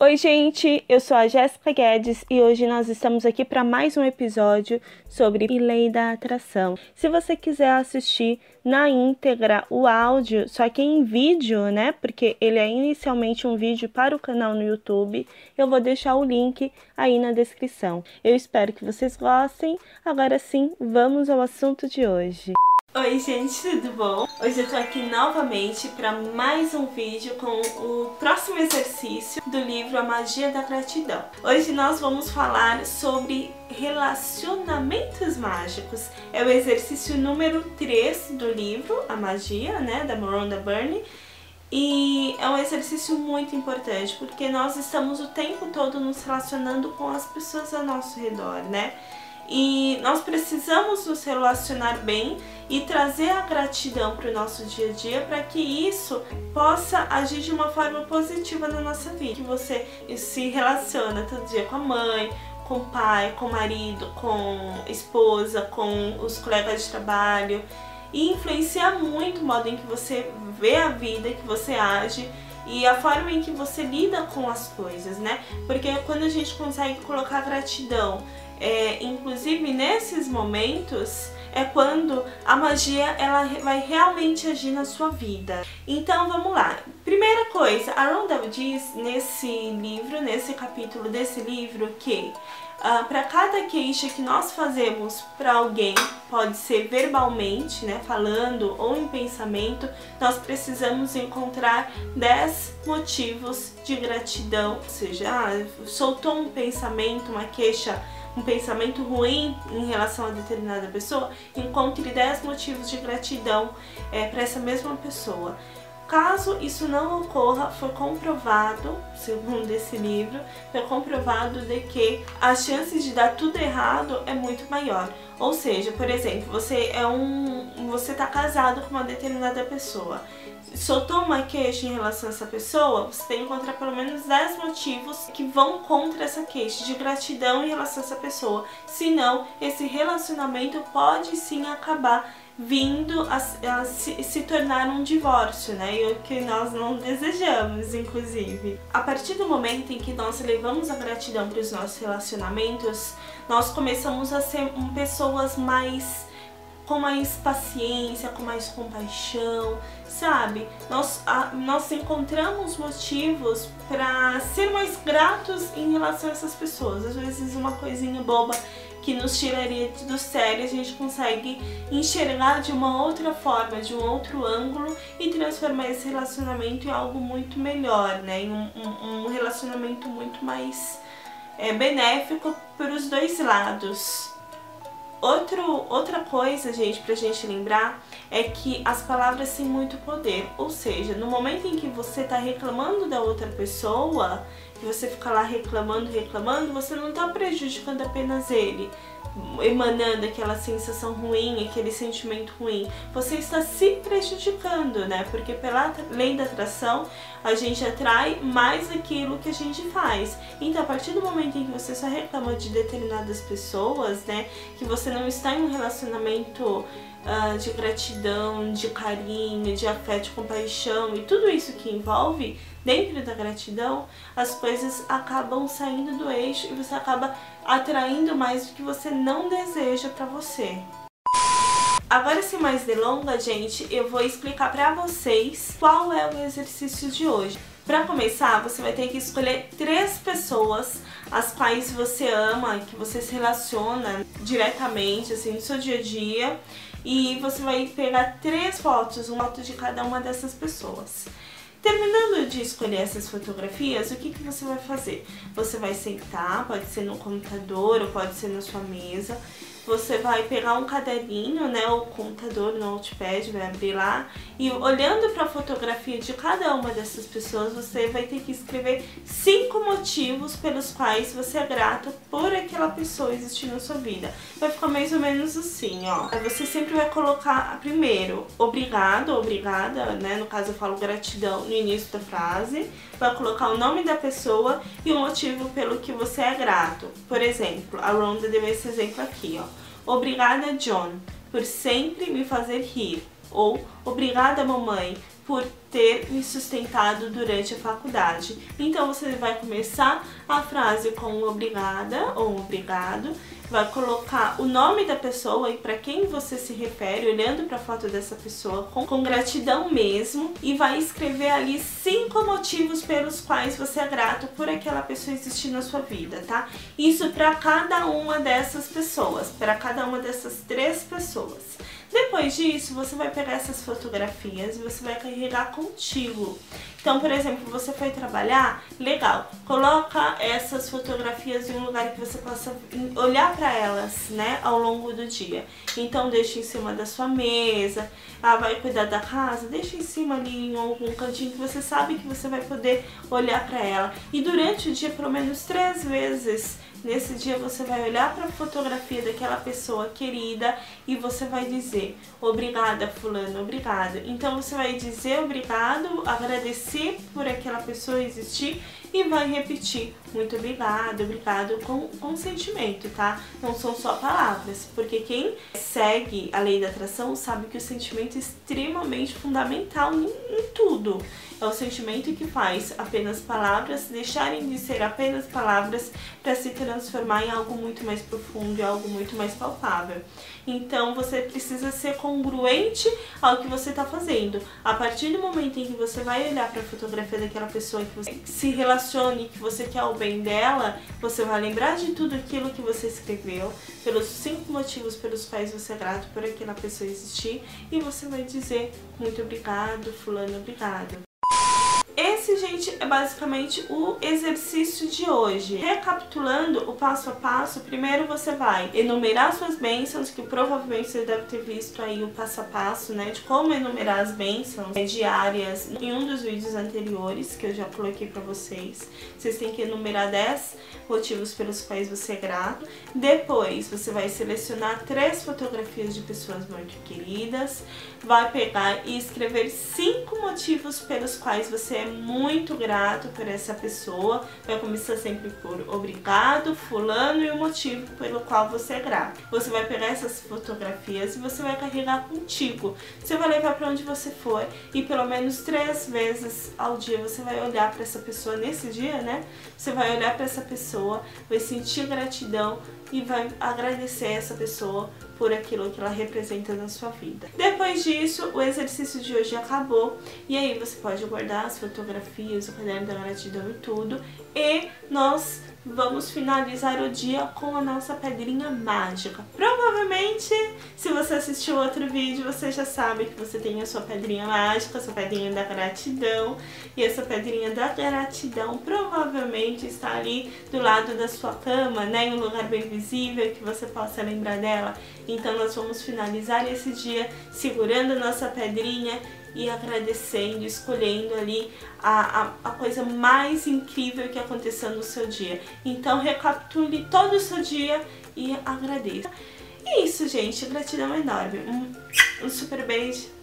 Oi, gente, eu sou a Jéssica Guedes e hoje nós estamos aqui para mais um episódio sobre Lei da Atração. Se você quiser assistir na íntegra o áudio, só que em vídeo, né? Porque ele é inicialmente um vídeo para o canal no YouTube, eu vou deixar o link aí na descrição. Eu espero que vocês gostem. Agora sim, vamos ao assunto de hoje. Oi gente, tudo bom? Hoje eu tô aqui novamente para mais um vídeo com o próximo exercício do livro A Magia da Gratidão. Hoje nós vamos falar sobre relacionamentos mágicos. É o exercício número 3 do livro A Magia, né, da Miranda Burney. E é um exercício muito importante porque nós estamos o tempo todo nos relacionando com as pessoas ao nosso redor, né? E nós precisamos nos relacionar bem e trazer a gratidão para o nosso dia a dia para que isso possa agir de uma forma positiva na nossa vida. Que você se relaciona todo dia com a mãe, com o pai, com o marido, com a esposa, com os colegas de trabalho e influencia muito o modo em que você vê a vida, que você age e a forma em que você lida com as coisas, né? Porque quando a gente consegue colocar gratidão, é, inclusive nesses momentos, é quando a magia ela vai realmente agir na sua vida. Então vamos lá. Primeira coisa, a Rondell diz nesse livro, nesse capítulo desse livro, que uh, para cada queixa que nós fazemos para alguém, pode ser verbalmente, né, falando ou em pensamento, nós precisamos encontrar 10 motivos de gratidão. Ou seja, ah, soltou um pensamento, uma queixa um pensamento ruim em relação a determinada pessoa, encontre 10 motivos de gratidão é, para essa mesma pessoa. Caso isso não ocorra, foi comprovado, segundo esse livro, foi comprovado de que as chances de dar tudo errado é muito maior. Ou seja, por exemplo, você é um, você está casado com uma determinada pessoa soltou uma queixa em relação a essa pessoa, você tem que encontrar pelo menos 10 motivos que vão contra essa queixa, de gratidão em relação a essa pessoa. Senão, esse relacionamento pode sim acabar vindo a, a se, se, tornar um divórcio, né? E o que nós não desejamos, inclusive. A partir do momento em que nós levamos a gratidão para os nossos relacionamentos, nós começamos a ser pessoas mais com mais paciência, com mais compaixão, sabe? Nós, a, nós encontramos motivos para ser mais gratos em relação a essas pessoas. Às vezes uma coisinha boba que nos tiraria do sério, a gente consegue enxergar de uma outra forma, de um outro ângulo e transformar esse relacionamento em algo muito melhor, né? Em um, um, um relacionamento muito mais é, benéfico para os dois lados. Outro, outra coisa, gente, pra gente lembrar é que as palavras têm muito poder. Ou seja, no momento em que você tá reclamando da outra pessoa, que você fica lá reclamando, reclamando, você não tá prejudicando apenas ele emanando aquela sensação ruim, aquele sentimento ruim, você está se prejudicando, né? Porque pela lei da atração, a gente atrai mais aquilo que a gente faz. Então, a partir do momento em que você só reclama de determinadas pessoas, né, que você não está em um relacionamento Uh, de gratidão, de carinho, de afeto, de compaixão e tudo isso que envolve dentro da gratidão, as coisas acabam saindo do eixo e você acaba atraindo mais do que você não deseja para você. Agora, sem mais delongas, gente, eu vou explicar para vocês qual é o exercício de hoje. Para começar, você vai ter que escolher três pessoas as quais você ama, que você se relaciona diretamente, assim, no seu dia a dia. E você vai pegar três fotos, uma foto de cada uma dessas pessoas. Terminando de escolher essas fotografias, o que, que você vai fazer? Você vai sentar, pode ser no computador ou pode ser na sua mesa, você vai pegar um caderninho, né, o computador, no notepad, vai abrir lá e olhando para a fotografia de cada uma dessas pessoas, você vai ter que escrever cinco motivos pelos quais você é grato por aquela pessoa existir na sua vida. Vai ficar mais ou menos assim, ó. Você sempre vai colocar primeiro, obrigado, obrigada, né, no caso eu falo gratidão no início da frase, vai colocar o nome da pessoa e o motivo pelo que você é grato. Por exemplo, a Ronda deu esse exemplo aqui, ó. Obrigada, John, por sempre me fazer rir. Ou obrigada, mamãe, por ter me sustentado durante a faculdade. Então você vai começar a frase com obrigada ou obrigado, vai colocar o nome da pessoa e para quem você se refere, olhando para a foto dessa pessoa com, com gratidão mesmo, e vai escrever ali cinco motivos pelos quais você é grato por aquela pessoa existir na sua vida, tá? Isso para cada uma dessas pessoas, para cada uma dessas três pessoas. Depois disso, você vai pegar essas fotografias e você vai carregar contigo. Então, por exemplo, você foi trabalhar, legal, coloca essas fotografias em um lugar que você possa olhar para elas, né, ao longo do dia. Então, deixa em cima da sua mesa, ah, vai cuidar da casa, deixa em cima ali em algum cantinho que você sabe que você vai poder olhar para ela. E durante o dia, pelo menos três vezes, Nesse dia você vai olhar para a fotografia daquela pessoa querida e você vai dizer obrigada fulano, obrigada. Então você vai dizer obrigado, agradecer por aquela pessoa existir e vai repetir muito obrigado, obrigado com, com sentimento, tá? Não são só palavras, porque quem segue a lei da atração sabe que o sentimento é extremamente fundamental em, em tudo. É o sentimento que faz apenas palavras deixarem de ser apenas palavras para se transformar em algo muito mais profundo e algo muito mais palpável. Então você precisa ser congruente ao que você está fazendo. A partir do momento em que você vai olhar para a fotografia daquela pessoa que você se relacione, que você quer o bem dela, você vai lembrar de tudo aquilo que você escreveu, pelos cinco motivos pelos quais você é grato por aquela pessoa existir, e você vai dizer muito obrigado, fulano, obrigado. Gente, é basicamente o exercício de hoje. Recapitulando o passo a passo, primeiro você vai enumerar suas bênçãos, que provavelmente você deve ter visto aí o passo a passo, né, de como enumerar as bênçãos diárias em um dos vídeos anteriores que eu já coloquei pra vocês. Vocês têm que enumerar 10 motivos pelos quais você é grato. Depois, você vai selecionar três fotografias de pessoas muito queridas, vai pegar e escrever cinco motivos pelos quais você é muito grato por essa pessoa. Vai começar sempre por obrigado, fulano e o motivo pelo qual você é grato. Você vai pegar essas fotografias e você vai carregar contigo. Você vai levar para onde você for e pelo menos três vezes ao dia você vai olhar para essa pessoa nesse dia, né? Você vai olhar para essa pessoa, vai sentir gratidão e vai agradecer essa pessoa por aquilo que ela representa na sua vida. Depois disso, o exercício de hoje acabou e aí você pode guardar as fotografias, o caderno da gratidão e tudo e nós vamos finalizar o dia com a nossa pedrinha mágica. Provavelmente, se você assistiu outro vídeo, você já sabe que você tem a sua pedrinha mágica, a sua pedrinha da gratidão. E essa pedrinha da gratidão provavelmente está ali do lado da sua cama, né, em um lugar bem visível que você possa lembrar dela. Então nós vamos finalizar esse dia segurando a nossa pedrinha e agradecendo, escolhendo ali a, a, a, coisa mais incrível que aconteceu no seu dia. Então recapitule todo o seu dia e agradeça. E é isso, gente. Gratidão enorme. Um, um super beijo